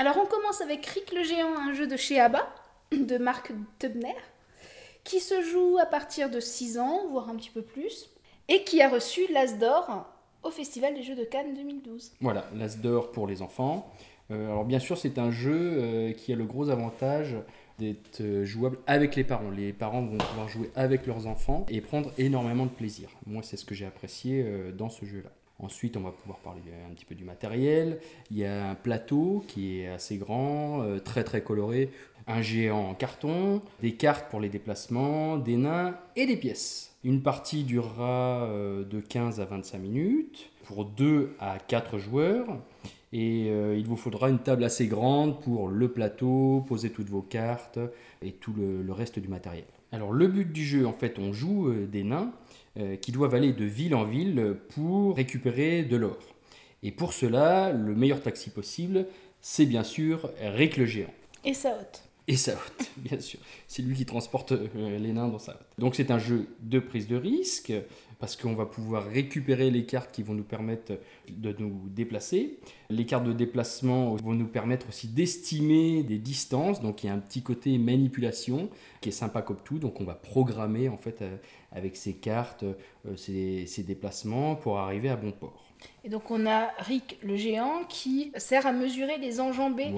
Alors on commence avec Rick le géant, un jeu de chez ABBA, de Marc Tebner, qui se joue à partir de 6 ans, voire un petit peu plus, et qui a reçu l'As d'or au Festival des Jeux de Cannes 2012. Voilà, l'As d'or pour les enfants. Euh, alors bien sûr, c'est un jeu euh, qui a le gros avantage d'être euh, jouable avec les parents. Les parents vont pouvoir jouer avec leurs enfants et prendre énormément de plaisir. Moi, c'est ce que j'ai apprécié dans ce jeu-là. Ensuite, on va pouvoir parler un petit peu du matériel. Il y a un plateau qui est assez grand, très très coloré, un géant en carton, des cartes pour les déplacements, des nains et des pièces. Une partie durera de 15 à 25 minutes pour 2 à 4 joueurs. Et euh, il vous faudra une table assez grande pour le plateau, poser toutes vos cartes et tout le, reste du matériel. Alors le but du jeu, en fait, on joue euh, des nains euh, qui doivent aller de ville en ville pour récupérer de l'or. Et pour cela, le meilleur taxi possible, c'est bien sûr Rick le géant. Et sa hotte. Et sa hotte, bien sûr. C'est lui qui transporte les nains dans sa hotte. Donc c'est un jeu de prise de risque parce qu'on va pouvoir récupérer les cartes qui vont nous permettre de nous déplacer. Les cartes de déplacement vont nous permettre aussi d'estimer des distances, donc il y a un petit côté manipulation qui est sympa comme tout, donc on va programmer en fait euh, avec ces cartes euh, ces, déplacements pour arriver à bon port. Et donc on a Rick le géant qui sert à mesurer les enjambées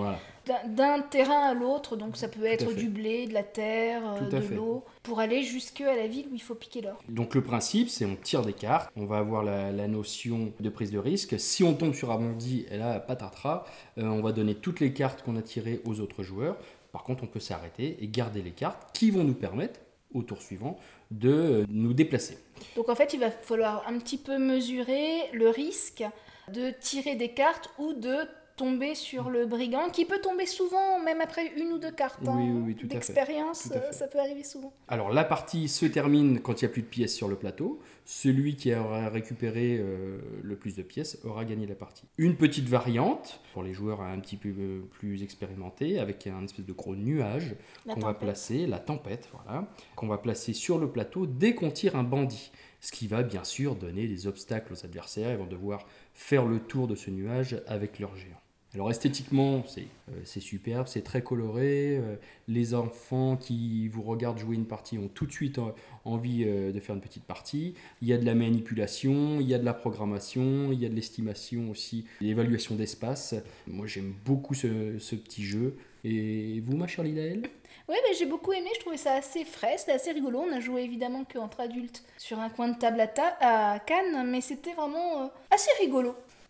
d'un terrain à l'autre. Donc ça peut être du blé, de la terre, euh, de l'eau, pour aller jusque à la ville où il faut piquer l'or. Donc le principe, c'est on tire des cartes, on va avoir la, notion de prise de risque. Si on tombe sur Amondi, et là, patatras, euh, on va donner toutes les cartes qu'on a tirées aux autres joueurs. Par contre, on peut s'arrêter et garder les cartes qui vont nous permettre, au tour suivant, de nous déplacer. Donc en fait, il va falloir un petit peu mesurer le risque de tirer des cartes ou de tomber sur le brigand, qui peut tomber souvent, même après une ou deux cartes. Oui, hein. oui, D'expérience, ça peut arriver souvent. Alors la partie se termine quand il n'y a plus de pièces sur le plateau. Celui qui aura récupéré euh, le plus de pièces aura gagné la partie. Une petite variante pour les joueurs un petit peu plus expérimentés, avec un espèce de gros nuage qu'on va placer, la tempête, voilà, qu'on va placer sur le plateau dès qu'on tire un bandit. Ce qui va bien sûr donner des obstacles aux adversaires. Ils vont devoir faire le tour de ce nuage avec leur géant. Alors esthétiquement, euh, c'est superbe, c'est très coloré. Euh, les enfants qui vous regardent jouer une partie ont tout de suite euh, envie de faire une petite partie. Il y a de la manipulation, il y a de la programmation, il y a de l'estimation aussi, l'évaluation d'espace. Moi j'aime beaucoup ce, ce, petit jeu. Et vous, ma chère Lidaël oui, mais j'ai beaucoup aimé, je trouvais ça assez frais, c'était assez rigolo. On a joué évidemment qu'entre adultes sur un coin de table à, à Cannes, mais c'était vraiment assez rigolo.